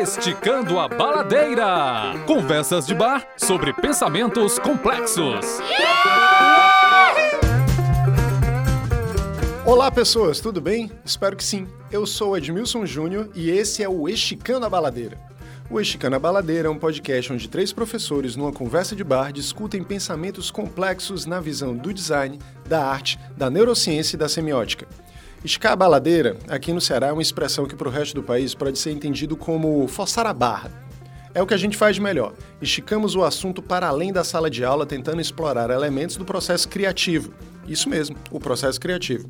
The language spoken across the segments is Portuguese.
Esticando a Baladeira. Conversas de bar sobre pensamentos complexos. Olá, pessoas, tudo bem? Espero que sim. Eu sou Edmilson Júnior e esse é o Esticando a Baladeira. O Esticando a Baladeira é um podcast onde três professores, numa conversa de bar, discutem pensamentos complexos na visão do design, da arte, da neurociência e da semiótica. Esticar a baladeira, aqui no Ceará, é uma expressão que para o resto do país pode ser entendido como forçar a barra. É o que a gente faz de melhor. Esticamos o assunto para além da sala de aula, tentando explorar elementos do processo criativo. Isso mesmo, o processo criativo.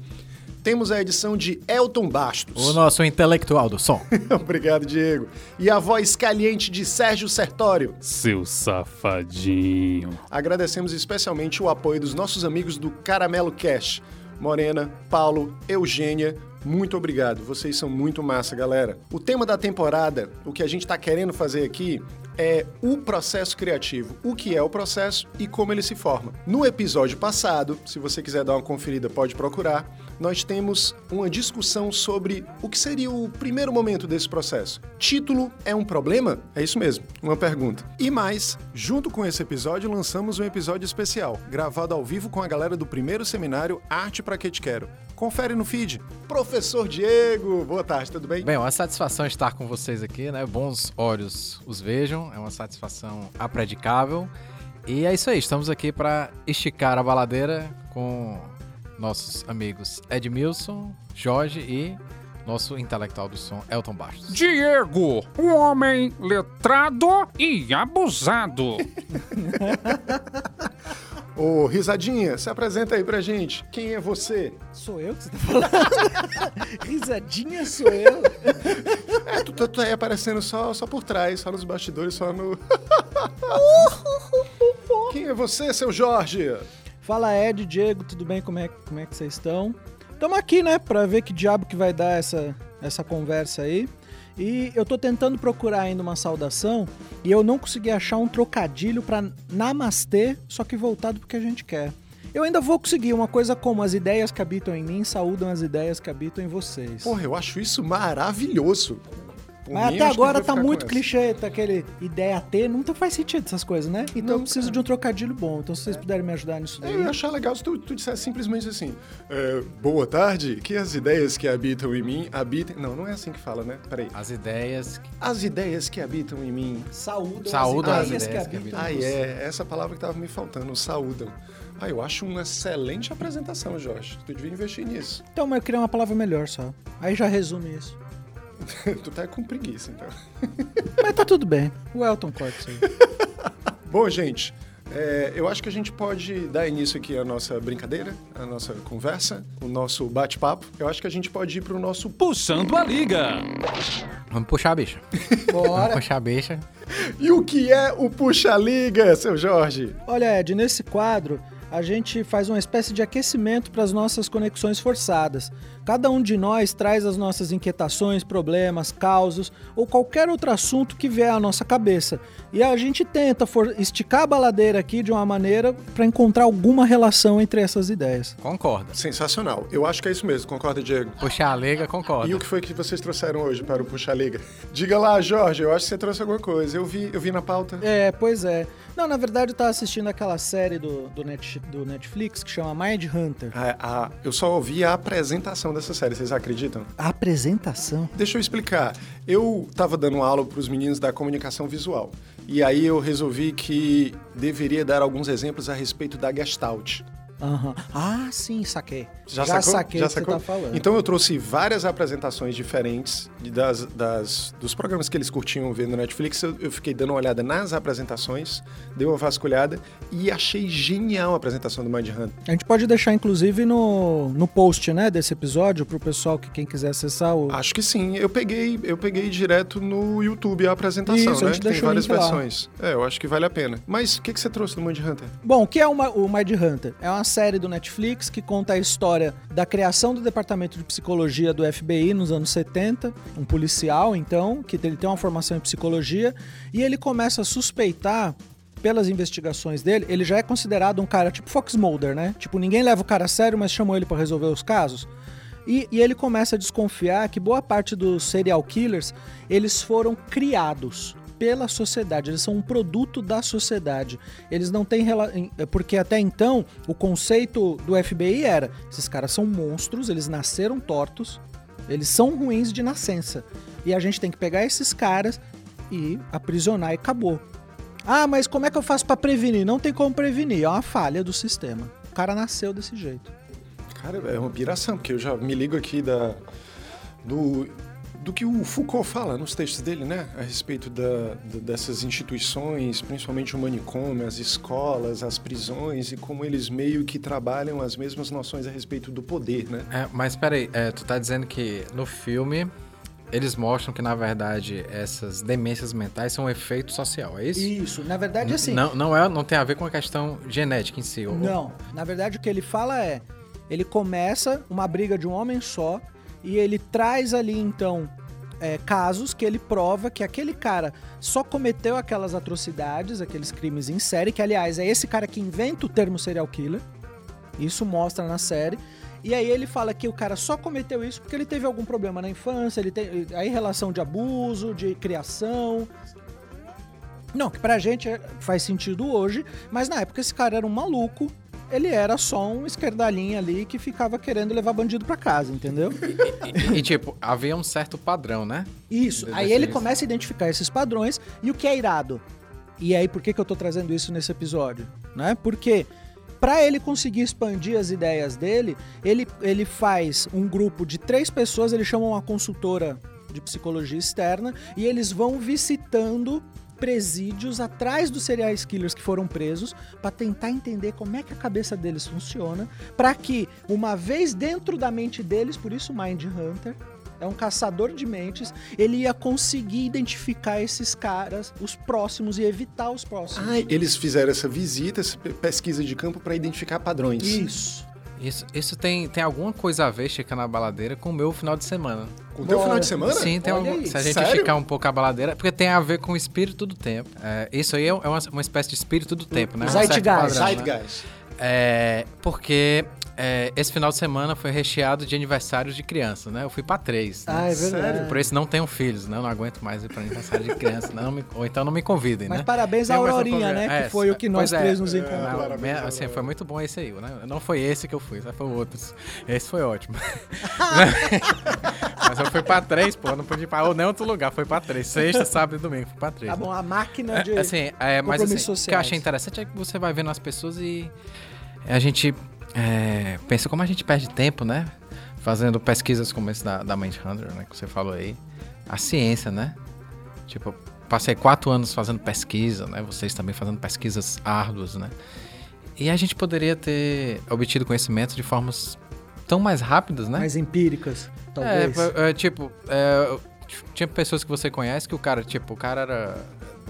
Temos a edição de Elton Bastos. O nosso intelectual do som. Obrigado, Diego. E a voz caliente de Sérgio Sertório. Seu safadinho. Agradecemos especialmente o apoio dos nossos amigos do Caramelo Cash. Morena, Paulo, Eugênia, muito obrigado. Vocês são muito massa, galera. O tema da temporada, o que a gente está querendo fazer aqui é o processo criativo, o que é o processo e como ele se forma. No episódio passado, se você quiser dar uma conferida, pode procurar, nós temos uma discussão sobre o que seria o primeiro momento desse processo. Título é um problema? É isso mesmo, uma pergunta. E mais, junto com esse episódio, lançamos um episódio especial, gravado ao vivo com a galera do primeiro seminário Arte para Que Te Quero. Confere no feed. Professor Diego, boa tarde, tudo bem? Bem, uma satisfação estar com vocês aqui, né? Bons olhos os vejam, é uma satisfação apredicável. E é isso aí, estamos aqui para esticar a baladeira com nossos amigos Edmilson, Jorge e nosso intelectual do som, Elton Bastos. Diego, um homem letrado e abusado. Ô, Risadinha, se apresenta aí pra gente. Quem é você? Sou eu que você tá falando? Risadinha sou eu? É, tu, tu, tu aí aparecendo só, só por trás, só nos bastidores, só no... Quem é você, seu Jorge? Fala Ed, Diego, tudo bem? Como é, como é que vocês estão? Estamos aqui, né, pra ver que diabo que vai dar essa, essa conversa aí. E eu tô tentando procurar ainda uma saudação e eu não consegui achar um trocadilho pra namastê, só que voltado pro que a gente quer. Eu ainda vou conseguir uma coisa como as ideias que habitam em mim saúdam as ideias que habitam em vocês. Porra, eu acho isso maravilhoso. Por Mas mim, até que agora tá muito clichê, tá aquele ideia ter, tá- faz sentido essas coisas, né? Então Não, eu preciso cara. de um trocadilho bom. Então se vocês puderem me ajudar nisso daí. Eu ia achar legal se tu, tu dissesse simplesmente assim: é, boa tarde, que as ideias que habitam em mim habitem. Não, não é assim que fala, né? Peraí. As ideias. As ideias que habitam em mim. Saúdam, Saúdam as as ideias, ideias que que habitam Ah, em você. é. Essa palavra que tava me faltando, saúdam. Ah, eu acho uma excelente apresentação, Jorge. Tu devia investir nisso. Então, mas eu queria uma palavra melhor só. Aí já resume isso. tu tá com preguiça, então. Mas tá tudo bem. O Elton corta isso aí. Bom, gente, é, eu acho que a gente pode dar início aqui à nossa brincadeira, à nossa conversa, o nosso bate-papo. Eu acho que a gente pode ir pro nosso. Puxando a liga. Vamos puxar a bicha. Vamos Bora. puxar a bicha. E o que é o Puxa-Liga, seu Jorge? Olha, Ed, nesse quadro a gente faz uma espécie de aquecimento para as nossas conexões forçadas. Cada um de nós traz as nossas inquietações, problemas, causos ou qualquer outro assunto que vier à nossa cabeça. E a gente tenta for- esticar a baladeira aqui de uma maneira para encontrar alguma relação entre essas ideias. Concorda. Sensacional. Eu acho que é isso mesmo, concorda, Diego? Puxar a liga, concorda. E o que foi que vocês trouxeram hoje para o Puxa Liga? Diga lá, Jorge, eu acho que você trouxe alguma coisa. Eu vi, eu vi na pauta. É, pois é. Não, na verdade eu tava assistindo aquela série do, do, Net- do Netflix que chama Mind Hunter. A- a- eu só ouvi a apresentação dessa série, vocês acreditam? A apresentação? Deixa eu explicar. Eu estava dando aula para os meninos da comunicação visual. E aí eu resolvi que deveria dar alguns exemplos a respeito da Gestalt. Aham. Ah, sim, saquei. Já, Já sacou? saquei Já o que você sacou? tá falando. Então eu trouxe várias apresentações diferentes das, das- dos programas que eles curtiam ver no Netflix. Eu, eu fiquei dando uma olhada nas apresentações, dei uma vasculhada e achei genial a apresentação do Mind Hunter. A gente pode deixar, inclusive, no, no post, né, desse episódio, pro pessoal que quem quiser acessar o. Acho que sim. Eu peguei, eu peguei direto no YouTube a apresentação, Isso, a né? gente Tem várias lá. versões. É, eu acho que vale a pena. Mas o que, que você trouxe do Mind Hunter? Bom, o que é uma- o Mind Hunter? É uma série do Netflix que conta a história da criação do departamento de psicologia do FBI nos anos 70, um policial, então, que ele tem uma formação em psicologia, e ele começa a suspeitar pelas investigações dele, ele já é considerado um cara tipo Fox Mulder, né? Tipo, ninguém leva o cara a sério, mas chamou ele pra resolver os casos. E, e ele começa a desconfiar que boa parte dos serial killers, eles foram criados pela sociedade, eles são um produto da sociedade. Eles não têm rela... porque até então o conceito do FBI era, esses caras são monstros, eles nasceram tortos, eles são ruins de nascença. E a gente tem que pegar esses caras e aprisionar e acabou. Ah, mas como é que eu faço para prevenir? Não tem como prevenir, é uma falha do sistema. O cara nasceu desse jeito. Cara, é uma piração, porque eu já me ligo aqui da, do, do que o Foucault fala nos textos dele, né? A respeito da, da, dessas instituições, principalmente o manicômio, as escolas, as prisões, e como eles meio que trabalham as mesmas noções a respeito do poder, né? É, mas peraí, é, tu tá dizendo que no filme eles mostram que, na verdade, essas demências mentais são um efeito social, é isso? Isso, na verdade, assim. Não, não, é, não tem a ver com a questão genética em si. Ou... Não, na verdade, o que ele fala é: ele começa uma briga de um homem só e ele traz ali, então, é, casos que ele prova que aquele cara só cometeu aquelas atrocidades, aqueles crimes em série, que, aliás, é esse cara que inventa o termo serial killer. Isso mostra na série. E aí ele fala que o cara só cometeu isso porque ele teve algum problema na infância, ele tem aí relação de abuso, de criação. Não, que pra gente é, faz sentido hoje, mas na época esse cara era um maluco, ele era só um esquerdalhinho ali que ficava querendo levar bandido para casa, entendeu? E, e, e, tipo, havia um certo padrão, né? Isso. Aí ele começa a identificar esses padrões e o que é irado. E aí por que, que eu tô trazendo isso nesse episódio, né? Porque para ele conseguir expandir as ideias dele, ele, ele faz um grupo de três pessoas, ele chama uma consultora de psicologia externa e eles vão visitando presídios atrás dos serial killers que foram presos para tentar entender como é que a cabeça deles funciona, para que uma vez dentro da mente deles, por isso Mind Hunter, é um caçador de mentes, ele ia conseguir identificar esses caras, os próximos, e evitar os próximos. Ah, eles fizeram essa visita, essa pesquisa de campo para identificar padrões. Isso. Isso, isso tem, tem alguma coisa a ver, Chica na baladeira, com o meu final de semana. Com o teu final de semana? Sim, tem algum, se a gente Sério? esticar um pouco a baladeira, porque tem a ver com o espírito do tempo. É, isso aí é uma, uma espécie de espírito do tempo, né? Zeitgeist. Um Zeitgeist. Né? É, porque é, esse final de semana foi recheado de aniversários de criança, né? Eu fui pra três. Né? Ah, é verdade. Por isso não tenho filhos, né? Eu não aguento mais ir pra aniversário de criança, não me, ou então não me convidem, Mas né? parabéns à Aurorinha, né? É, que foi o que nós é, três nos é, encontramos. É, assim, foi muito bom esse aí, né? Não foi esse que eu fui, foi outros. Esse foi ótimo. Mas eu fui pra três, pô, não pude ir pra ou nem outro lugar, foi pra três. Sexta, sábado e domingo, fui pra três. Tá né? bom, a máquina de. assim, é, mas assim, o que eu achei interessante é que você vai vendo as pessoas e a gente é, pensa como a gente perde tempo, né? Fazendo pesquisas como esse da, da Mindhunter, né? Que você falou aí. A ciência, né? Tipo, passei quatro anos fazendo pesquisa, né? Vocês também fazendo pesquisas árduas, né? E a gente poderia ter obtido conhecimento de formas tão mais rápidas, né? Mais empíricas, talvez. É, é tipo, é, tinha pessoas que você conhece que o cara, tipo, o cara era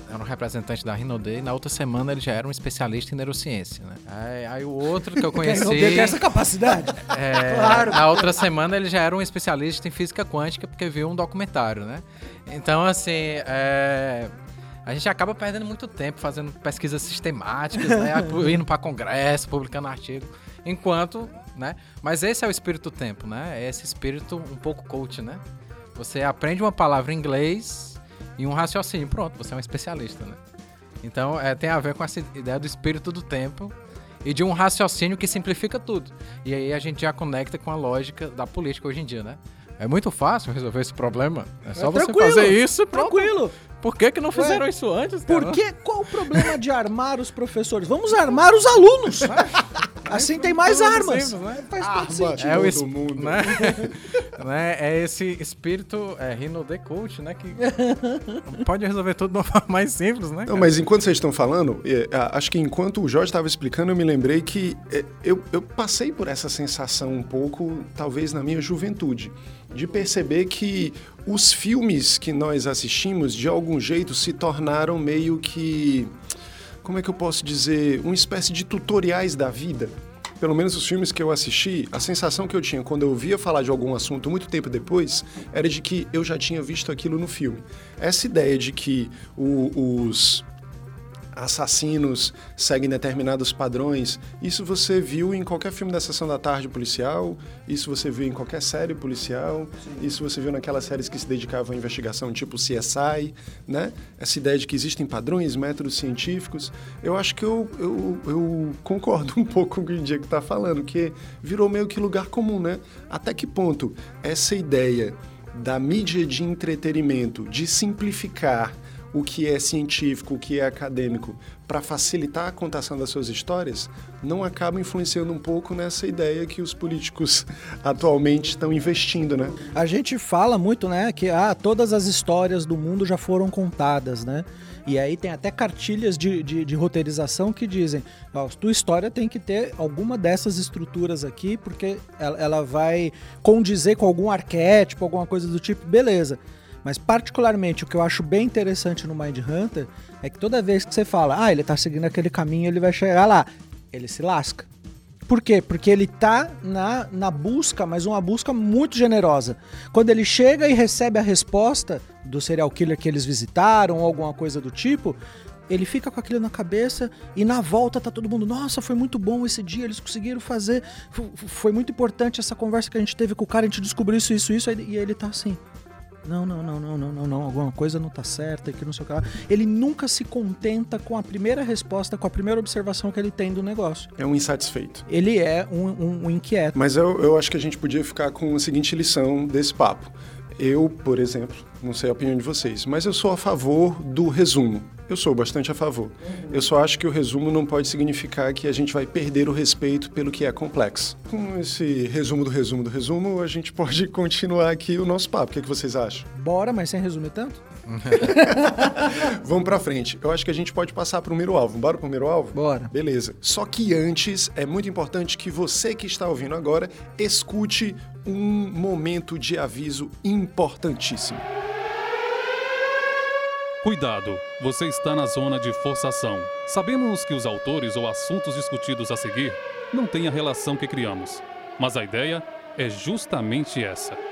era um representante da Rinode, e na outra semana ele já era um especialista em neurociência, né? Aí, aí o outro que eu conheci... Rinode tem essa capacidade. É, claro. Na outra semana ele já era um especialista em física quântica porque viu um documentário, né? Então, assim, é... A gente acaba perdendo muito tempo fazendo pesquisas sistemáticas, né? indo para congresso, publicando artigo, enquanto, né? Mas esse é o espírito do tempo, né? É esse espírito um pouco coach, né? Você aprende uma palavra em inglês e um raciocínio. Pronto, você é um especialista, né? Então, é, tem a ver com essa ideia do espírito do tempo e de um raciocínio que simplifica tudo. E aí a gente já conecta com a lógica da política hoje em dia, né? É muito fácil resolver esse problema. É só é, você fazer isso Tranquilo. Por que, que não fizeram Ué, isso antes? Por que? Qual o problema de armar os professores? Vamos armar os alunos. assim tem mais armas. Simples, né? Faz todo sentido. É o es... mundo. Né? né? É esse espírito é, Rino de Coach, né? Que pode resolver tudo de uma forma mais simples, né? Não, mas enquanto vocês estão falando, é, acho que enquanto o Jorge estava explicando, eu me lembrei que é, eu, eu passei por essa sensação um pouco, talvez na minha juventude, de perceber que os filmes que nós assistimos, de algum jeito, se tornaram meio que. Como é que eu posso dizer? Uma espécie de tutoriais da vida. Pelo menos os filmes que eu assisti, a sensação que eu tinha quando eu via falar de algum assunto muito tempo depois era de que eu já tinha visto aquilo no filme. Essa ideia de que o, os assassinos seguem determinados padrões. Isso você viu em qualquer filme da sessão da tarde policial, isso você viu em qualquer série policial, Sim. isso você viu naquelas séries que se dedicavam à investigação, tipo CSI, né? Essa ideia de que existem padrões, métodos científicos. Eu acho que eu, eu, eu concordo um pouco com o que o Diego está falando, que virou meio que lugar comum, né? Até que ponto essa ideia da mídia de entretenimento, de simplificar o que é científico, o que é acadêmico, para facilitar a contação das suas histórias, não acaba influenciando um pouco nessa ideia que os políticos atualmente estão investindo, né? A gente fala muito, né, que ah, todas as histórias do mundo já foram contadas, né? E aí tem até cartilhas de, de, de roteirização que dizem, ó, tua história tem que ter alguma dessas estruturas aqui, porque ela, ela vai condizer com algum arquétipo, alguma coisa do tipo, beleza. Mas particularmente o que eu acho bem interessante no Mind Hunter é que toda vez que você fala, ah, ele tá seguindo aquele caminho, ele vai chegar lá, ele se lasca. Por quê? Porque ele tá na, na busca, mas uma busca muito generosa. Quando ele chega e recebe a resposta do serial killer que eles visitaram ou alguma coisa do tipo, ele fica com aquilo na cabeça e na volta tá todo mundo, nossa, foi muito bom esse dia, eles conseguiram fazer, foi muito importante essa conversa que a gente teve com o cara, a gente descobriu isso, isso, isso, e ele tá assim. Não, não, não, não, não, não, não, alguma coisa não tá certa, que não sei o que lá. Ele nunca se contenta com a primeira resposta, com a primeira observação que ele tem do negócio. É um insatisfeito. Ele é um, um, um inquieto. Mas eu, eu acho que a gente podia ficar com a seguinte lição desse papo. Eu, por exemplo, não sei a opinião de vocês, mas eu sou a favor do resumo. Eu sou bastante a favor. Eu só acho que o resumo não pode significar que a gente vai perder o respeito pelo que é complexo. Com esse resumo do resumo do resumo, a gente pode continuar aqui o nosso papo. O que, é que vocês acham? Bora, mas sem resumir tanto? Vamos pra frente. Eu acho que a gente pode passar pro primeiro alvo. Bora pro primeiro alvo? Bora. Beleza. Só que antes, é muito importante que você que está ouvindo agora escute um momento de aviso importantíssimo. Cuidado, você está na zona de forçação. Sabemos que os autores ou assuntos discutidos a seguir não têm a relação que criamos, mas a ideia é justamente essa.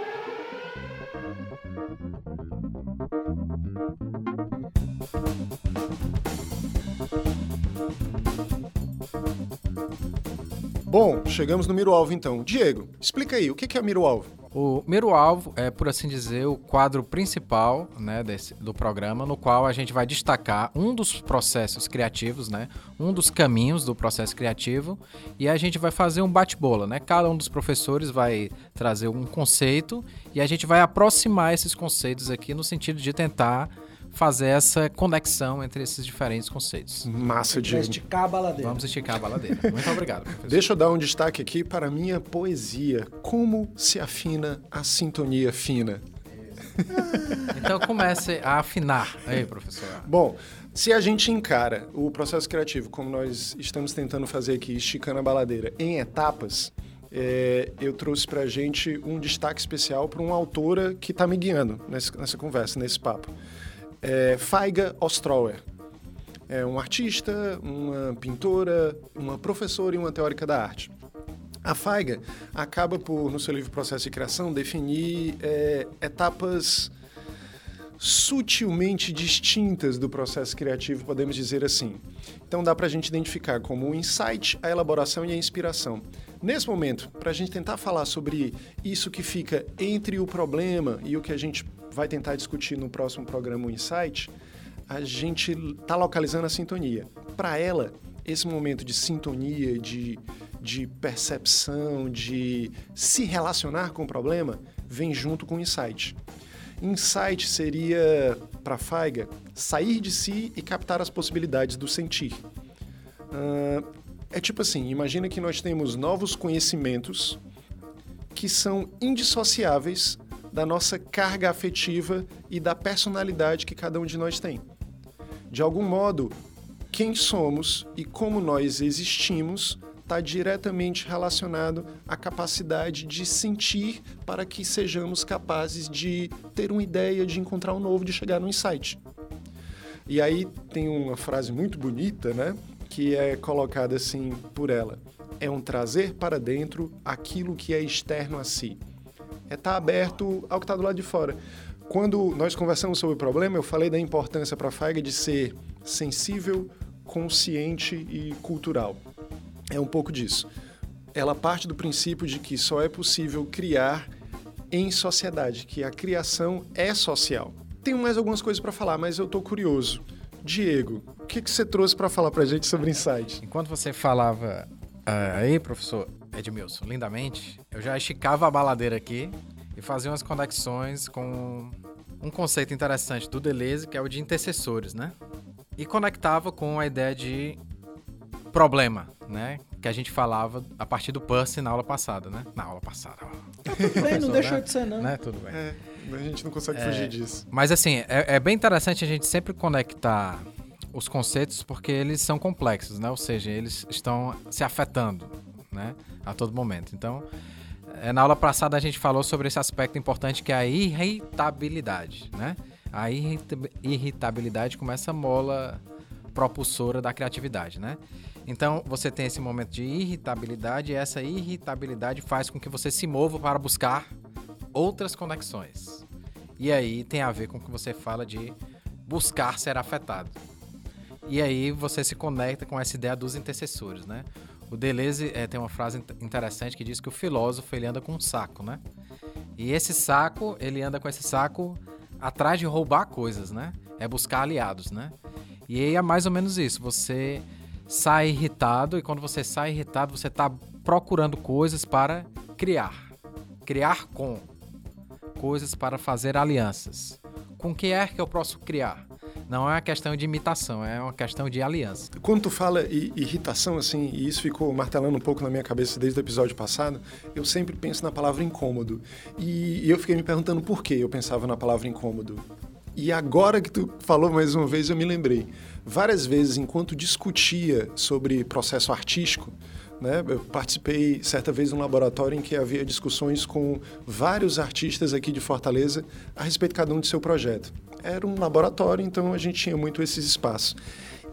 Bom, chegamos no miro-alvo então. Diego, explica aí, o que é o miro-alvo? O Miro Alvo é, por assim dizer, o quadro principal né, desse, do programa, no qual a gente vai destacar um dos processos criativos, né, um dos caminhos do processo criativo, e a gente vai fazer um bate-bola. Né? Cada um dos professores vai trazer um conceito e a gente vai aproximar esses conceitos aqui no sentido de tentar fazer essa conexão entre esses diferentes conceitos. Massa, de esticar a baladeira. Vamos esticar a baladeira. Muito obrigado, professor. Deixa eu dar um destaque aqui para a minha poesia. Como se afina a sintonia fina? então comece a afinar. Aí, professor. Bom, se a gente encara o processo criativo como nós estamos tentando fazer aqui, esticando a baladeira, em etapas, é, eu trouxe para a gente um destaque especial para uma autora que está me guiando nessa, nessa conversa, nesse papo é Faiga Ostrower. É um artista, uma pintora, uma professora e uma teórica da arte. A Faiga acaba por, no seu livro Processo de Criação, definir é, etapas sutilmente distintas do processo criativo, podemos dizer assim. Então dá para a gente identificar como o insight, a elaboração e a inspiração. Nesse momento, para a gente tentar falar sobre isso que fica entre o problema e o que a gente vai tentar discutir no próximo programa, o Insight, a gente está localizando a sintonia. Para ela, esse momento de sintonia, de, de percepção, de se relacionar com o problema, vem junto com o insight. Insight seria, para Feiga, sair de si e captar as possibilidades do sentir. Uh, é tipo assim, imagina que nós temos novos conhecimentos que são indissociáveis da nossa carga afetiva e da personalidade que cada um de nós tem. De algum modo, quem somos e como nós existimos está diretamente relacionado à capacidade de sentir para que sejamos capazes de ter uma ideia, de encontrar um novo, de chegar no insight. E aí tem uma frase muito bonita, né? Que é colocada assim por ela: é um trazer para dentro aquilo que é externo a si é estar tá aberto ao que está do lado de fora. Quando nós conversamos sobre o problema, eu falei da importância para a Feiga de ser sensível, consciente e cultural. É um pouco disso. Ela parte do princípio de que só é possível criar em sociedade, que a criação é social. Tenho mais algumas coisas para falar, mas eu estou curioso. Diego, o que, que você trouxe para falar para gente sobre Insight? Enquanto você falava uh, aí, professor Edmilson, lindamente, eu já esticava a baladeira aqui e fazia umas conexões com um conceito interessante do Deleuze, que é o de intercessores, né? E conectava com a ideia de problema, né? Que a gente falava a partir do Percy na aula passada, né? Na aula passada. Tá tudo bem, não deixou de ser, não. Né? Tudo bem. É, a gente não consegue é, fugir disso. Mas assim, é, é bem interessante a gente sempre conectar os conceitos porque eles são complexos, né? Ou seja, eles estão se afetando, né? A todo momento. Então, é, na aula passada a gente falou sobre esse aspecto importante que é a irritabilidade, né? A irritabilidade começa a mola propulsora da criatividade, né? Então você tem esse momento de irritabilidade e essa irritabilidade faz com que você se mova para buscar outras conexões. E aí tem a ver com o que você fala de buscar ser afetado. E aí você se conecta com essa ideia dos intercessores, né? O Deleuze é, tem uma frase interessante que diz que o filósofo ele anda com um saco, né? E esse saco, ele anda com esse saco atrás de roubar coisas, né? É buscar aliados, né? E aí é mais ou menos isso. Você sai irritado e quando você sai irritado, você está procurando coisas para criar. Criar com coisas para fazer alianças. Com que é que eu posso criar? Não é uma questão de imitação, é uma questão de aliança. Quando tu fala irritação, assim, e isso ficou martelando um pouco na minha cabeça desde o episódio passado, eu sempre penso na palavra incômodo. E eu fiquei me perguntando por que eu pensava na palavra incômodo. E agora que tu falou mais uma vez, eu me lembrei. Várias vezes, enquanto discutia sobre processo artístico, né? Eu participei certa vez de um laboratório em que havia discussões com vários artistas aqui de Fortaleza a respeito de cada um de seu projeto. Era um laboratório, então a gente tinha muito esses espaços.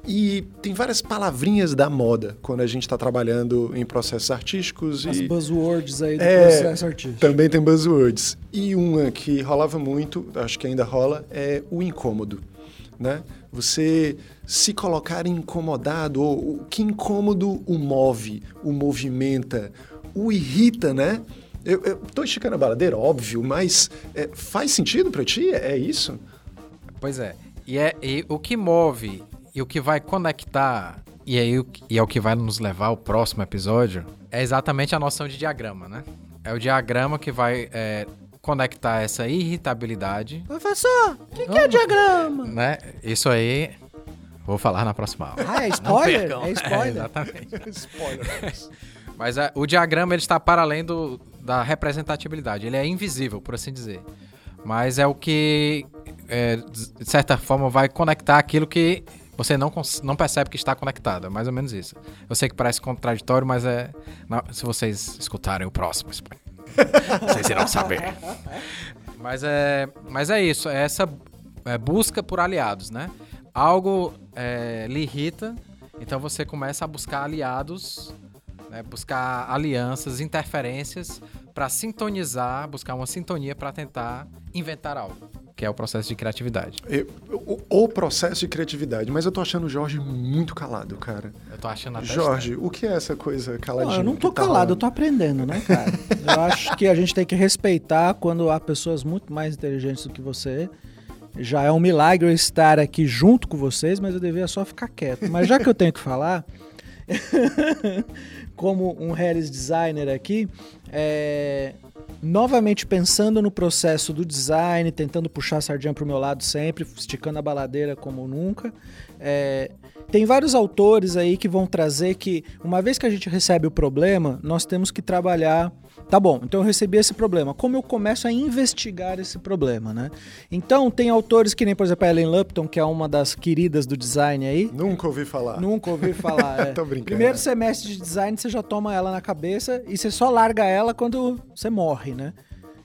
E tem várias palavrinhas da moda quando a gente está trabalhando em processos artísticos. As e... buzzwords aí do é, processo artístico. Também tem buzzwords. E uma que rolava muito, acho que ainda rola, é o incômodo. Né? Você se colocar incomodado, ou o que incômodo o move, o movimenta, o irrita, né? Eu, eu tô esticando a baladeira, óbvio, mas é, faz sentido para ti? É isso? Pois é. E, é. e o que move e o que vai conectar, e, aí, e é o que vai nos levar ao próximo episódio, é exatamente a noção de diagrama, né? É o diagrama que vai é, conectar essa irritabilidade. Professor, o que, que é diagrama? Né? Isso aí vou falar na próxima aula. Ah, é spoiler? É spoiler. É, exatamente. spoiler. Mas é, o diagrama ele está para além do, da representatividade. Ele é invisível, por assim dizer. Mas é o que, é, de certa forma, vai conectar aquilo que você não, não percebe que está conectado. É mais ou menos isso. Eu sei que parece contraditório, mas é. Não, se vocês escutarem o próximo, vocês irão saber. Mas é, mas é isso. É essa é, busca por aliados, né? Algo é, lhe irrita, então você começa a buscar aliados, né? buscar alianças, interferências para sintonizar, buscar uma sintonia para tentar inventar algo que é o processo de criatividade. Eu, o, o, processo de criatividade, mas eu tô achando o Jorge muito calado, cara. Eu tô achando até Jorge, estranho. o que é essa coisa caladinha? Não, eu não tô tá calado, eu tô aprendendo, né, cara? eu acho que a gente tem que respeitar quando há pessoas muito mais inteligentes do que você. Já é um milagre eu estar aqui junto com vocês, mas eu devia só ficar quieto. Mas já que eu tenho que falar, como um Harris designer aqui, é, novamente pensando no processo do design, tentando puxar a sardinha para o meu lado sempre, esticando a baladeira como nunca. É, tem vários autores aí que vão trazer que, uma vez que a gente recebe o problema, nós temos que trabalhar Tá bom, então eu recebi esse problema. Como eu começo a investigar esse problema, né? Então, tem autores que nem, por exemplo, a Ellen Lupton, que é uma das queridas do design aí. Nunca ouvi falar. Nunca ouvi falar, é. Tô brincando. Primeiro semestre de design, você já toma ela na cabeça e você só larga ela quando você morre, né?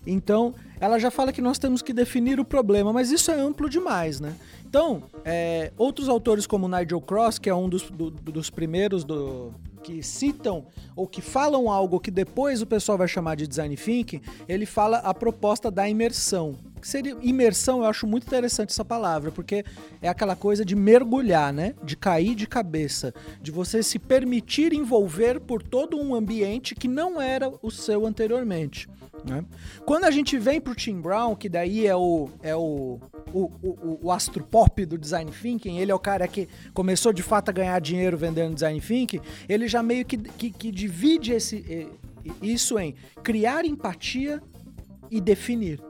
Então, ela já fala que nós temos que definir o problema, mas isso é amplo demais, né? Então, é, outros autores como Nigel Cross, que é um dos, do, dos primeiros do, que citam ou que falam algo que depois o pessoal vai chamar de design thinking, ele fala a proposta da imersão. seria imersão, eu acho muito interessante essa palavra, porque é aquela coisa de mergulhar, né? De cair de cabeça, de você se permitir envolver por todo um ambiente que não era o seu anteriormente. Né? Quando a gente vem pro Tim Brown, que daí é o, é o, o, o, o astro pop do design thinking, ele é o cara que começou de fato a ganhar dinheiro vendendo design thinking, ele já meio que, que, que divide esse, isso em criar empatia e definir.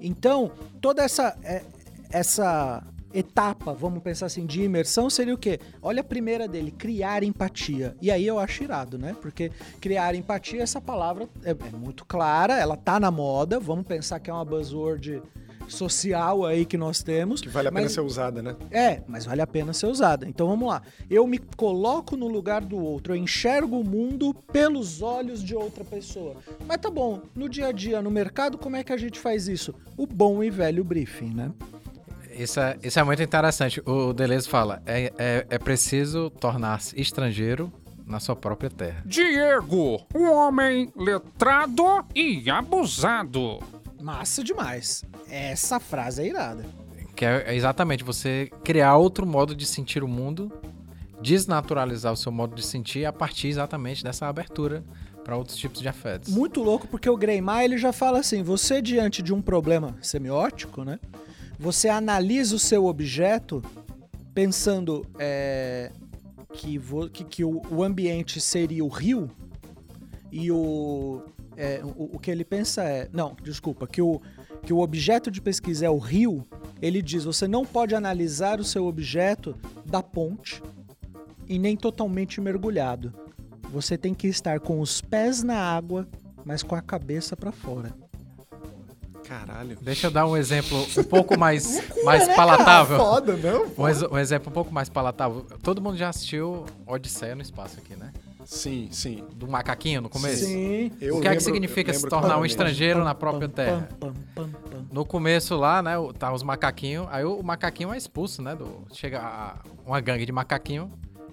Então, toda essa, é, essa etapa, vamos pensar assim, de imersão seria o quê? Olha a primeira dele, criar empatia. E aí eu acho irado, né? Porque criar empatia, essa palavra é, é muito clara, ela tá na moda, vamos pensar que é uma buzzword social aí que nós temos. Que vale a pena mas, ser usada, né? É, mas vale a pena ser usada. Então vamos lá. Eu me coloco no lugar do outro, eu enxergo o mundo pelos olhos de outra pessoa. Mas tá bom, no dia a dia, no mercado, como é que a gente faz isso? O bom e velho briefing, né? Isso é, isso é muito interessante. O Deleuze fala: é, é, é preciso tornar-se estrangeiro na sua própria terra. Diego, um homem letrado e abusado. Massa demais. Essa frase é irada. Que é exatamente você criar outro modo de sentir o mundo, desnaturalizar o seu modo de sentir a partir exatamente dessa abertura para outros tipos de afetos. Muito louco, porque o Greymar ele já fala assim: você diante de um problema semiótico, né? Você analisa o seu objeto pensando é, que, vo, que, que o, o, ambiente seria o rio e o, é, o, o que ele pensa é. Não, desculpa, que o, que o objeto de pesquisa é o rio. Ele diz: você não pode analisar o seu objeto da ponte e nem totalmente mergulhado. Você tem que estar com os pés na água, mas com a cabeça para fora. Caralho. Deixa eu dar um exemplo um pouco mais, mais palatável. Foda, não? Um, um, exemplo um pouco mais palatável. Todo mundo já assistiu Odisseia no Espaço aqui, né? Sim, sim. Do macaquinho no começo? Sim. Eu o que lembro, é que significa se tornar um estrangeiro na própria terra? No começo lá, né, tá os macaquinhos, aí o macaquinho é expulso, né? Do, chega uma gangue de macaquinho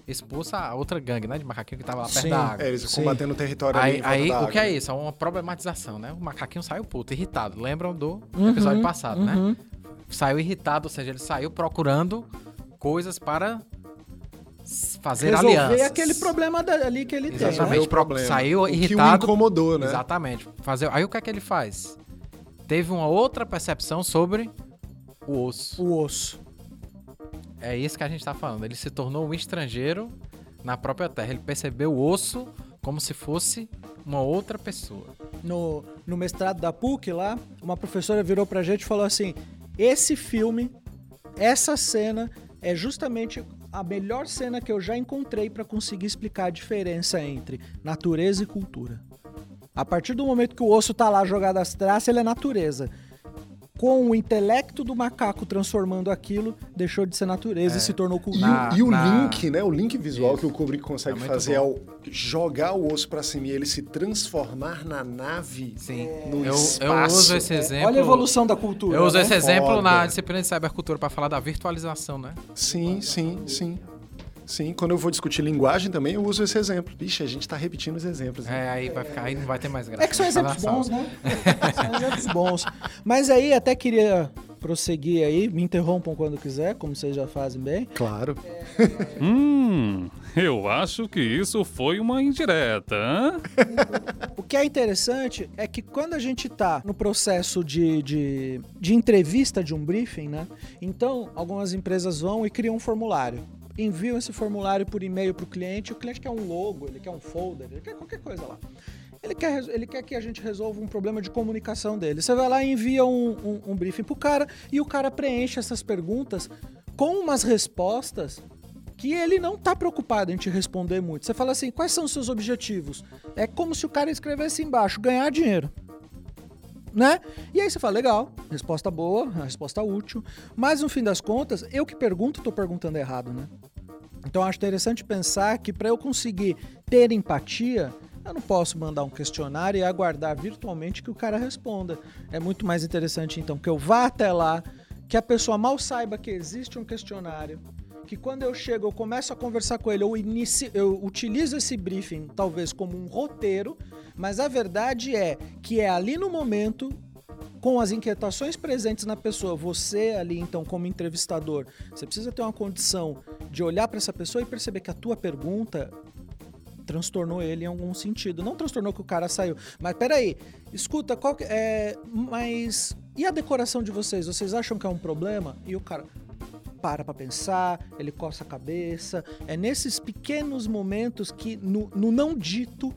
expulsa a outra gangue, né? De macaquinho que tava lá perto sim, da água. É, eles sim. combatendo o território aí, ali. Aí, o que é isso? É uma problematização, né? O macaquinho saiu puto, irritado. Lembram do uhum, episódio passado, né? uhum. né? Saiu irritado, ou seja, ele saiu procurando coisas para fazer Resolver alianças. aquele problema ali que ele Exatamente, tem. Né? Problema. Saiu o irritado. Que o incomodou, né? Exatamente. Fazer... Aí o que é que ele faz? Teve uma outra percepção sobre o osso. O osso. É isso que a gente está falando. Ele se tornou um estrangeiro na própria terra. Ele percebeu o osso como se fosse uma outra pessoa. No, no mestrado da PUC lá, uma professora virou pra gente e falou assim: esse filme, essa cena é justamente a melhor cena que eu já encontrei para conseguir explicar a diferença entre natureza e cultura. A partir do momento que o osso tá lá jogado às traças, ele é natureza com o intelecto do macaco transformando aquilo, deixou de ser natureza é. e se tornou cultura. E, e, o na... link, né? O link visual Isso. que o Kubrick consegue é fazer ao jogar o osso para cima e ele se transformar na nave Sim. no eu, espaço. Eu uso esse exemplo. Olha a evolução da cultura. Eu uso né? esse exemplo Foda. na disciplina de cybercultura para falar da virtualização, né? Sim, sim, sim. Sim, quando eu vou discutir linguagem também, eu uso esse exemplo. Vixe, a gente está repetindo os exemplos. Né? É, aí vai ficar, aí não vai ter mais graça. É que são exemplos bons, né? são exemplos bons. Mas aí até queria prosseguir aí, me interrompam quando quiser, como vocês já fazem bem. Claro. hum, eu acho que isso foi uma indireta. Hein? o que é interessante é que quando a gente está no processo de, de, de entrevista de um briefing, né? Então, algumas empresas vão e criam um formulário enviam esse formulário por e-mail para o cliente. O cliente quer um logo, ele quer um folder, ele quer qualquer coisa lá. Ele quer, ele quer que a gente resolva um problema de comunicação dele. Você vai lá e envia um, um, um briefing para o cara e o cara preenche essas perguntas com umas respostas que ele não está preocupado em te responder muito. Você fala assim: quais são os seus objetivos? É como se o cara escrevesse embaixo: ganhar dinheiro né? E aí você fala, legal, resposta boa, resposta útil, mas no fim das contas, eu que pergunto, estou perguntando errado, né? Então acho interessante pensar que para eu conseguir ter empatia, eu não posso mandar um questionário e aguardar virtualmente que o cara responda. É muito mais interessante então que eu vá até lá, que a pessoa mal saiba que existe um questionário, que quando eu chego eu começo a conversar com ele, eu, inicio, eu utilizo esse briefing talvez como um roteiro mas a verdade é que é ali no momento com as inquietações presentes na pessoa, você ali então como entrevistador, você precisa ter uma condição de olhar para essa pessoa e perceber que a tua pergunta transtornou ele em algum sentido. Não transtornou que o cara saiu, mas peraí, escuta, qual que, é, mas e a decoração de vocês? Vocês acham que é um problema? E o cara para pra pensar, ele coça a cabeça. É nesses pequenos momentos que, no, no não dito,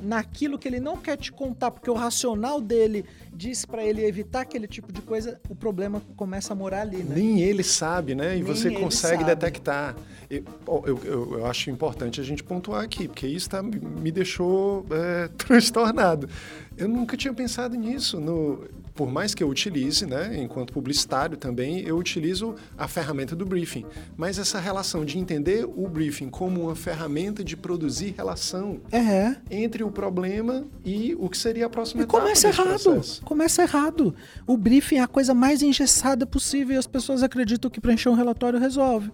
naquilo que ele não quer te contar, porque o racional dele diz para ele evitar aquele tipo de coisa, o problema começa a morar ali, né? Nem ele sabe, né? E Nem você consegue sabe. detectar. Eu, eu, eu- eu acho importante a gente pontuar aqui, porque isso tá, me deixou é, transtornado. Eu nunca tinha pensado nisso. No, por mais que eu utilize, né, enquanto publicitário também, eu utilizo a ferramenta do briefing. Mas essa relação de entender o briefing como uma ferramenta de produzir relação É. entre o problema e o que seria a próxima E etapa começa errado. processo. Começa errado. O briefing é a coisa mais engessada possível e as pessoas acreditam que preencher um relatório resolve.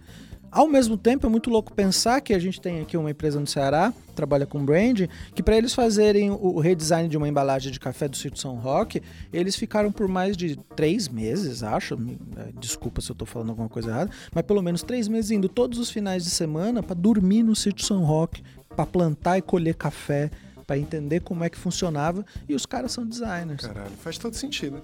Ao mesmo tempo, é muito louco pensar que a gente tem aqui uma empresa no Ceará, trabalha com brand, que para eles fazerem o redesign de uma embalagem de café do Sítio São Roque, eles ficaram por mais de três meses, acho. eh, Desculpa se eu tô falando alguma coisa errada, mas pelo menos três meses indo todos os finais de semana para dormir no Sítio São Roque, para plantar e colher café, para entender como é que funcionava. E os caras são designers. Caralho, faz todo sentido.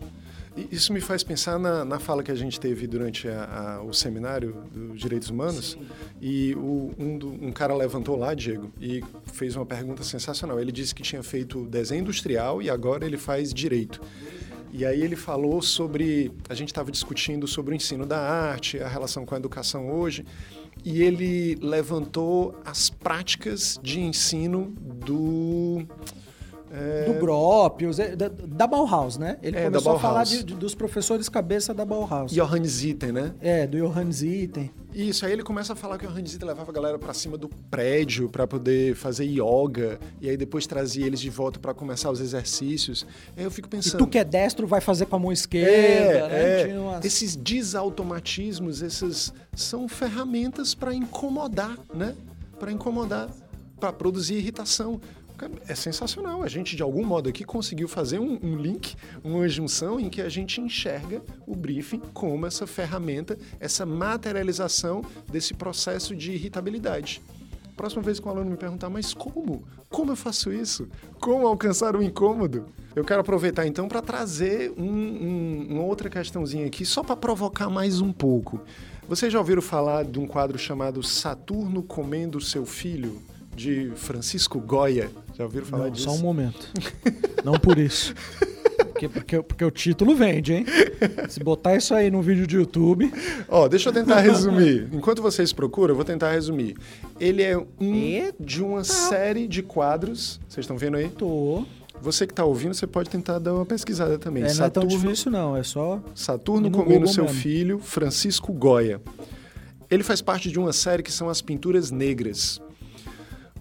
Isso me faz pensar na, na fala que a gente teve durante a- a- o seminário dos direitos humanos. E o- um, do- um cara levantou lá, Diego, e fez uma pergunta sensacional. Ele disse que tinha feito desenho industrial e agora ele faz direito. E aí ele falou sobre. A gente estava discutindo sobre o ensino da arte, a relação com a educação hoje. E ele levantou as práticas de ensino do. É, Do Gropius, é, da, da Bauhaus, né? Ele É, começou a falar de- de- dos professores cabeça da Bauhaus. Johannes Zitten, né? É, do Johann Zitten. Isso, aí ele começa a falar que o Johannes Zitten levava a galera pra cima do prédio pra poder fazer yoga, e aí depois trazia eles de volta pra começar os exercícios. Aí eu fico E pensando... tu que é destro vai fazer com a mão esquerda, É, né? é. Umas- Esses desautomatismos, essas são ferramentas para incomodar, né? Para incomodar, para produzir irritação. É sensacional. A gente, de algum modo aqui, conseguiu fazer um, um link, uma junção em que a gente enxerga o briefing como essa ferramenta, essa materialização desse processo de irritabilidade. Próxima vez que o aluno me perguntar, mas como? Como eu faço isso? Como alcançar o incômodo? Eu quero aproveitar então para trazer um- um- uma outra questãozinha aqui, só para provocar mais um pouco. Vocês já ouviram falar de um quadro chamado Saturno Comendo Seu Filho, de Francisco Goya? Já ouviram falar Não, disso? só um momento. Não por isso. Porque, porque, porque o título vende, hein? Se botar isso aí num vídeo de YouTube. Ó, deixa eu tentar resumir. Enquanto vocês procuram, eu vou tentar resumir. Ele é um Eita. de uma série de quadros. Vocês estão vendo aí? Tô. Você que está ouvindo, você pode tentar dar uma pesquisada também. É, não é tão difícil, não. É só. Saturno no comendo Google seu mesmo. filho, Francisco Goya. Ele faz parte de uma série que são as Pinturas Negras.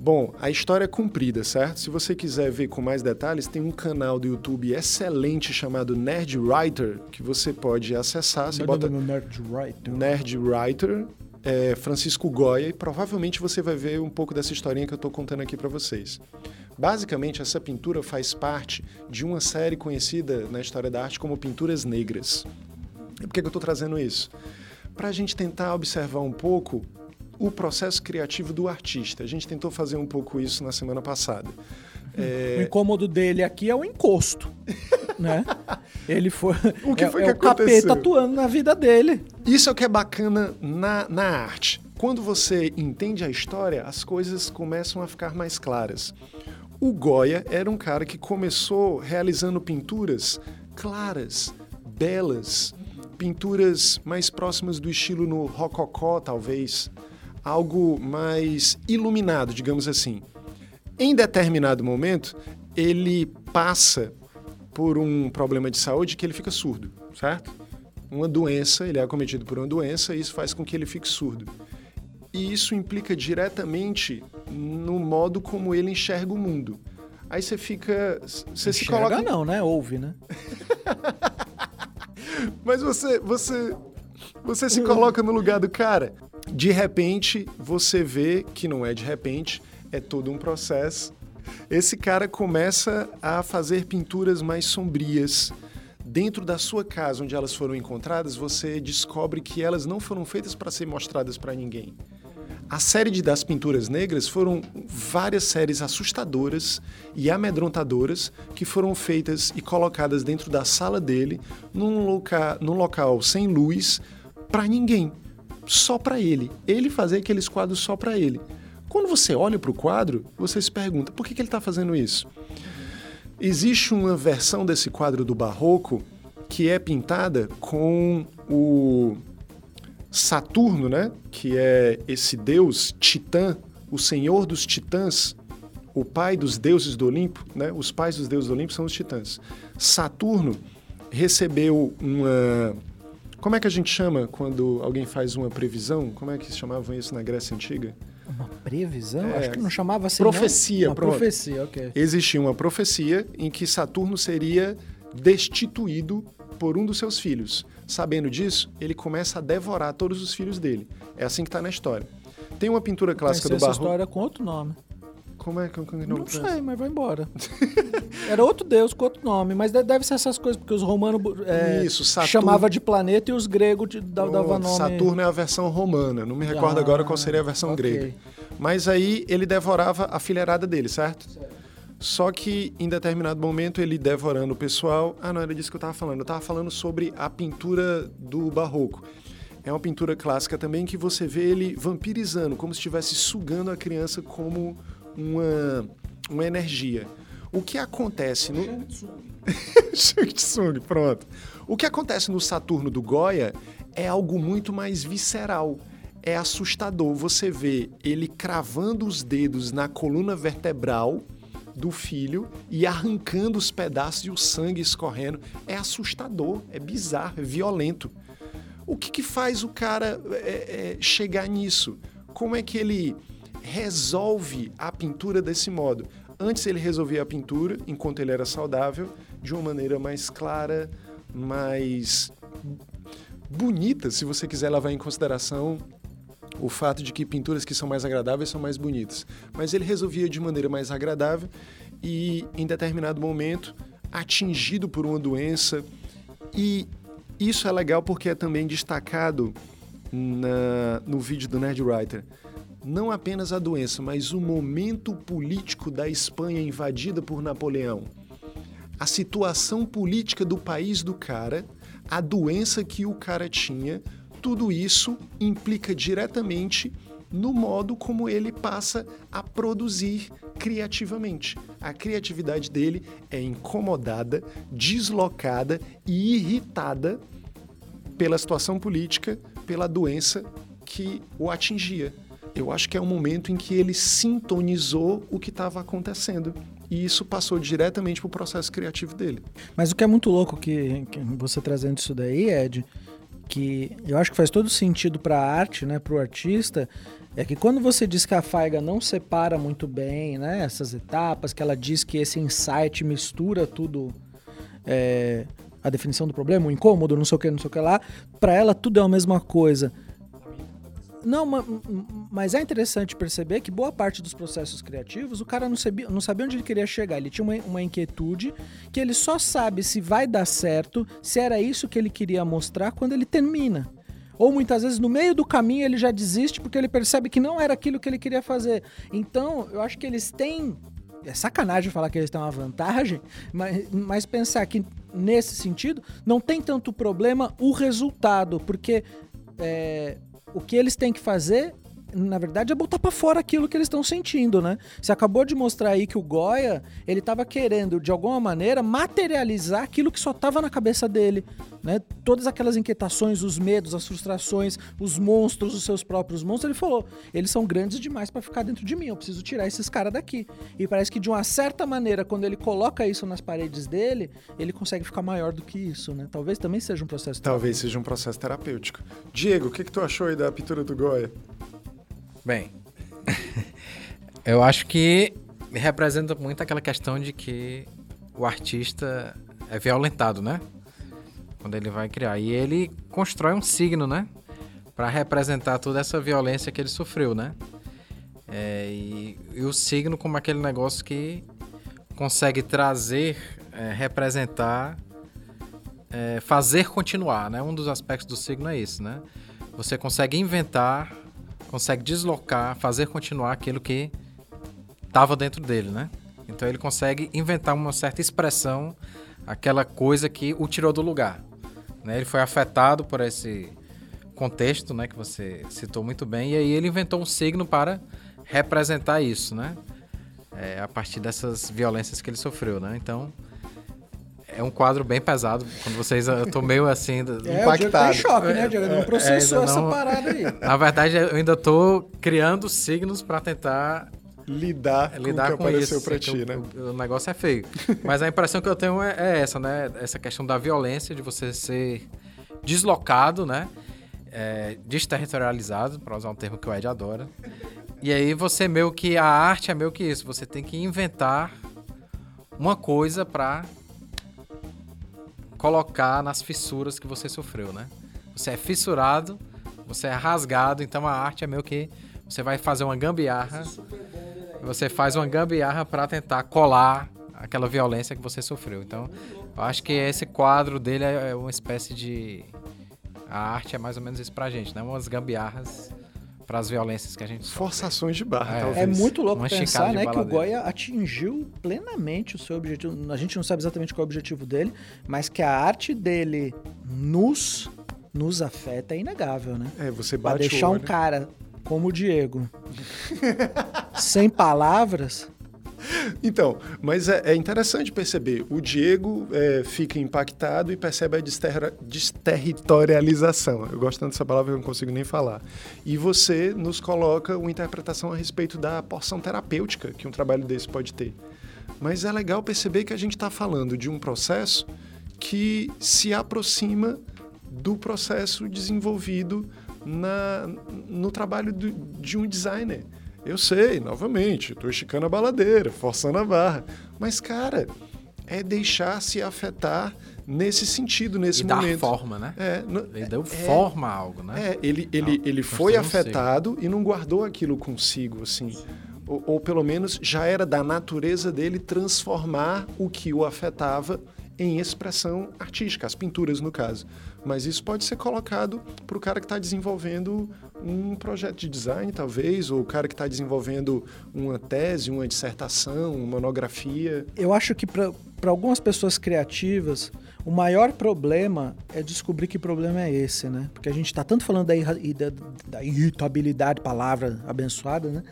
Bom, a história é comprida, certo? Se você quiser ver com mais detalhes, tem um canal do YouTube excelente chamado Nerd Writer que você pode acessar. Você bota Nerd Writer. Nerd Writer, é, Francisco Goya, e provavelmente você vai ver um pouco dessa historinha que eu estou contando aqui para vocês. Basicamente, essa pintura faz parte de uma série conhecida na história da arte como Pinturas Negras. E por que que eu estou trazendo isso? Para a gente tentar observar um pouco o processo criativo do artista. A gente tentou fazer um pouco isso na semana passada. O incômodo dele aqui é o encosto, né? Ele foi, O que é, foi é que o capeta aconteceu? atuando na vida dele. Isso é o que é bacana na, na arte. Quando você entende a história, as coisas começam a ficar mais claras. O Goya era um cara que começou realizando pinturas claras, belas, pinturas mais próximas do estilo no rococó, talvez, algo mais iluminado, digamos assim. Em determinado momento, ele passa por um problema de saúde que ele fica surdo, certo? Uma doença, ele é acometido por uma doença e isso faz com que ele fique surdo. E isso implica diretamente no modo como ele enxerga o mundo. Aí você fica. Você se Enxerga coloca. não, né? Ouve, né? Mas você, você, você se coloca no lugar do cara. De repente, você vê que não é de repente, é todo um processo. Esse cara começa a fazer pinturas mais sombrias, dentro da sua casa, onde elas foram encontradas, você descobre que elas não foram feitas para ser mostradas para ninguém. A série de, das pinturas negras foram várias séries assustadoras e amedrontadoras que foram feitas e colocadas dentro da sala dele, num, loca, num local sem luz, para ninguém, só para ele. Ele fazia aqueles quadros só para ele. Quando você olha para o quadro, você se pergunta por que, que ele está fazendo isso? Existe uma versão desse quadro do Barroco que é pintada com o Saturno, né? Que é esse deus Titã, o senhor dos titãs, o pai dos deuses do Olimpo, né? Os pais dos deuses do Olimpo são os titãs. Saturno recebeu uma como é que a gente chama quando alguém faz uma previsão? Como é que se chamavam isso na Grécia Antiga? Uma previsão? É, Acho que não chamava assim. profecia, não? Uma pronto. profecia, ok. Existia uma profecia em que Saturno seria destituído por um dos seus filhos. Sabendo disso, ele começa a devorar todos os filhos dele. É assim que está na história. Tem uma pintura clássica do essa Barroco. história com outro nome. Como é que eu não, Não sei, mas vai embora. Era outro deus com outro nome, mas de- deve ser essas coisas, porque os romanos é, Isso, Saturno. chamava de planeta e os gregos de- da- dava Pronto, nome. Saturno é a versão romana. Não me recordo Ah, agora qual seria a versão ok. grega. Mas aí ele devorava a filharada dele, certo? Só que em determinado momento ele devorando o pessoal. Ah, não era disso que eu estava falando. Eu estava falando sobre a pintura do Barroco. É uma pintura clássica também que você vê ele vampirizando, como se estivesse sugando a criança como uma, uma energia. O que acontece no. Shang pronto. O que acontece no Saturno do Goya é algo muito mais visceral. É assustador. Você vê ele cravando os dedos na coluna vertebral do filho e arrancando os pedaços e o sangue escorrendo. É assustador, é bizarro, é violento. O que, que faz o cara é, é, chegar nisso? Como é que ele resolve a pintura desse modo? Antes ele resolvia a pintura, enquanto ele era saudável, de uma maneira mais clara, mais bonita, se você quiser levar em consideração o fato de que pinturas que são mais agradáveis são mais bonitas. Mas ele resolvia de maneira mais agradável e, em determinado momento, atingido por uma doença. E isso é legal porque é também destacado na- no vídeo do Nerd Writer. Não apenas a doença, mas o momento político da Espanha invadida por Napoleão. A situação política do país do cara, a doença que o cara tinha, tudo isso implica diretamente no modo como ele passa a produzir criativamente. A criatividade dele é incomodada, deslocada e irritada pela situação política, pela doença que o atingia. Eu acho que é um momento em que ele sintonizou o que estava acontecendo. E isso passou diretamente para o processo criativo dele. Mas o que é muito louco que, que você trazendo isso daí, Ed, que eu acho que faz todo sentido para a arte, né, para o artista, é que quando você diz que a Faiga não separa muito bem, né, essas etapas, que ela diz que esse insight mistura tudo, é, a definição do problema, o incômodo, não sei o que, não sei o que lá, para ela tudo é a mesma coisa. Não, mas é interessante perceber que boa parte dos processos criativos o cara não sabia, não sabia onde ele queria chegar. Ele tinha uma, uma inquietude que ele só sabe se vai dar certo, se era isso que ele queria mostrar quando ele termina. Ou muitas vezes no meio do caminho ele já desiste porque ele percebe que não era aquilo que ele queria fazer. Então, eu acho que eles têm. É sacanagem falar que eles têm uma vantagem, mas, mas pensar que nesse sentido não tem tanto problema o resultado, porque é, o que eles têm que fazer, na verdade, é botar pra fora aquilo que eles estão sentindo, né? Você acabou de mostrar aí que o Goya, ele tava querendo, de alguma maneira, materializar aquilo que só tava na cabeça dele, né? Todas aquelas inquietações, os medos, as frustrações, os monstros, os seus próprios monstros, ele falou, eles são grandes demais pra ficar dentro de mim, eu preciso tirar esses caras daqui. E parece que de uma certa maneira, quando ele coloca isso nas paredes dele, ele consegue ficar maior do que isso, né? Talvez também seja um processo Talvez seja um processo terapêutico. Diego, o que, que tu achou aí da pintura do Goya? Bem, eu acho que representa muito aquela questão de que o artista é violentado, né? Quando ele vai criar. E ele constrói um signo, né? Pra representar toda essa violência que ele sofreu, né? É, e, e o signo como aquele negócio que consegue trazer, é, representar é, fazer continuar, né? Um dos aspectos do signo é isso, né? Você consegue inventar, consegue deslocar, fazer continuar aquilo que estava dentro dele, né? Então ele consegue inventar uma certa expressão, aquela coisa que o tirou do lugar. Né? Ele foi afetado por esse contexto, né, que você citou muito bem, e aí ele inventou um signo para representar isso, né? É, a partir dessas violências que ele sofreu, né? Então, é um quadro bem pesado. Quando vocês. Eu tô meio assim. É, o Diego tá em Impactado. choque, né, Diego? Não É, processou essa não- parada aí. Na verdade, eu ainda tô criando signos para tentar Lidar, lidar com o com, que apareceu isso. pra ti, o- né? O, o negócio é feio. Mas a impressão que eu tenho é, é essa, né? Essa questão da violência, de você ser deslocado, né? É, desterritorializado, para usar um termo que o Ed adora. E aí você meio que. A arte é meio que isso. Você tem que inventar uma coisa para colocar nas fissuras que você sofreu, né? Você é fissurado, você é rasgado, então a arte é meio que você vai fazer uma gambiarra. Você faz uma gambiarra para tentar colar aquela violência que você sofreu. Então, eu acho que esse quadro dele é é uma espécie de a arte é mais ou menos isso pra gente, né? Umas gambiarras para as violências que a gente sofre. Forçações de barra, É. talvez. É muito louco Uma pensar, né, que o. Goya atingiu plenamente o seu objetivo. A gente não sabe exatamente qual é o objetivo dele, mas que a arte dele nos nos afeta é inegável, né? É, você Pra bate deixar o um cara como o Diego sem palavras, Então, mas é, é interessante perceber. O Diego é, fica impactado e percebe a desterra- desterritorialização. Eu gosto tanto dessa palavra que eu não consigo nem falar. E você nos coloca uma interpretação a respeito da porção terapêutica que um trabalho desse pode ter. Mas é legal perceber que a gente está falando de um processo que se aproxima do processo desenvolvido na, no trabalho do- de um designer. Eu sei, novamente, estou esticando a baladeira, forçando a barra. Mas, cara, é deixar se afetar nesse sentido, nesse e dar momento. forma, né? É, Ele deu é- forma a algo, né? é, ele, ele, Não, ele foi afetado e não guardou aquilo consigo, assim. Ou, ou pelo menos já era da natureza dele transformar o que o afetava em expressão artística, as pinturas no caso. Mas isso pode ser colocado para o cara que está desenvolvendo um projeto de design, talvez, ou o cara que está desenvolvendo uma tese, uma dissertação, uma monografia. eu acho que para algumas pessoas criativas, o maior problema é descobrir que problema é esse, né? Porque a gente está tanto falando da, da, da irritabilidade, palavra abençoada, né?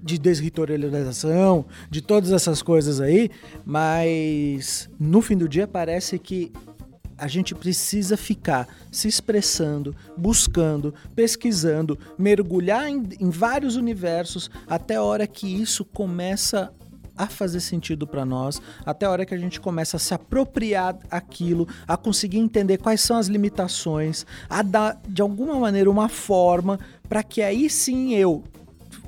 De desritorialização, de todas essas coisas aí, mas no fim do dia parece que a gente precisa ficar se expressando, buscando, pesquisando, mergulhar em, em vários universos até a hora que isso começa a fazer sentido para nós, até a hora que a gente começa a se apropriar aquilo, a conseguir entender quais são as limitações, a dar de alguma maneira uma forma para que aí sim eu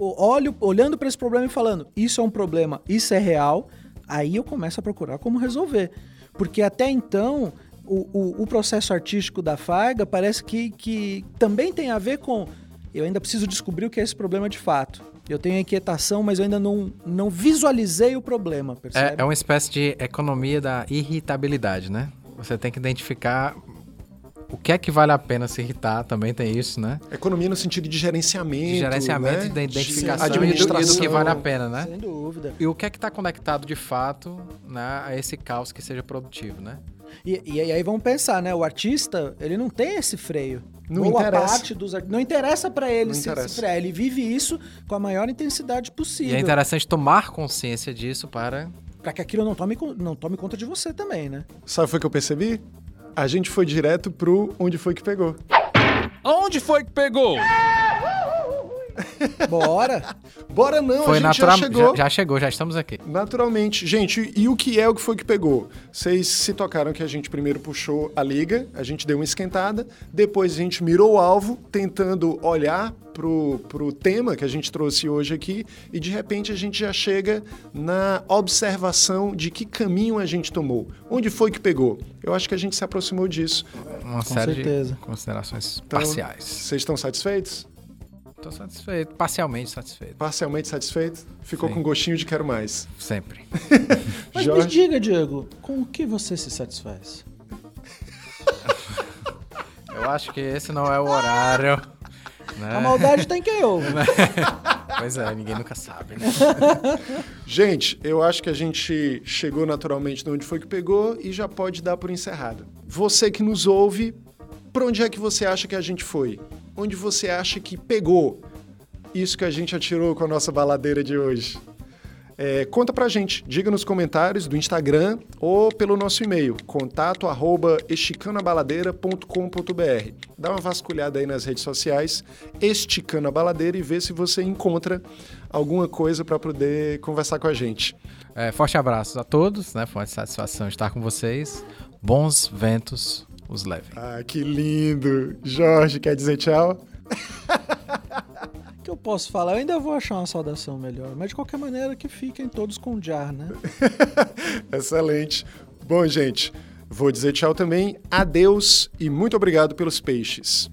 olho, olhando para esse problema e falando, isso é um problema, isso é real, aí eu começo a procurar como resolver. Porque até então, o, o, o processo artístico da Farga parece que, que também tem a ver com. Eu ainda preciso descobrir o que é esse problema de fato. Eu tenho a inquietação, mas eu ainda não, não visualizei o problema, percebe? É, é uma espécie de economia da irritabilidade, né? Você tem que identificar o que é que vale a pena se irritar, também tem isso, né? Economia no sentido de gerenciamento. De gerenciamento, né? de identificação e do, administração. e do que vale a pena, né? Sem dúvida. E o que é que está conectado de fato né, a esse caos que seja produtivo, né? E, e aí vamos pensar, né? O artista, ele não tem esse freio. Não Boa interessa. parte dos art- Não interessa pra ele Não se, interessa. se frear. Ele vive isso com a maior intensidade E possível. é interessante tomar consciência disso para. Pra que aquilo não tome, não tome conta de você também, né? Sabe o que eu percebi? A gente foi direto pro onde foi que pegou. Onde foi que pegou? Bora! Bora não, Foi a gente natural. já chegou. Já, já chegou, já estamos aqui. Naturalmente. Gente, e o que é o que foi que pegou? Vocês se tocaram que a gente primeiro puxou a liga, a gente deu uma esquentada, depois a gente mirou o alvo, tentando olhar pro, pro tema que a gente trouxe hoje aqui, e de repente a gente já chega na observação de que caminho a gente tomou. Onde foi que pegou? Eu acho que a gente se aproximou disso. Uma série certeza. de considerações Então, parciais. Vocês estão satisfeitos? Estou satisfeito, parcialmente satisfeito. Parcialmente satisfeitos? Ficou Sim. com gostinho de quero mais. Sempre. Mas me Jorge? diga, Diego, com o que você se satisfaz? Eu acho que esse não é o horário. Né? A maldade tá em quem ouve. Pois é, ninguém nunca sabe, né? Gente, eu acho que a gente chegou naturalmente de onde foi que pegou e já pode dar por encerrado. Você que nos ouve, para onde é que você acha que a gente foi? Onde você acha que pegou isso que a gente atirou com a nossa baladeira de hoje? É, conta pra gente, diga nos comentários do Instagram ou pelo nosso e-mail, contato arroba esticanabaladeira.com.br. Dá uma vasculhada aí nas redes sociais, Esticando a Baladeira, e vê se você encontra alguma coisa para poder conversar com a gente. É, forte abraços a todos, né? Foi uma satisfação estar com vocês. Bons ventos os levem. Ah, que lindo! Jorge, quer dizer tchau? O que eu posso falar? Eu ainda vou achar uma saudação melhor, mas de qualquer maneira que fiquem todos com jar, né? Excelente. Bom, gente, vou dizer tchau também. Adeus e muito obrigado pelos peixes.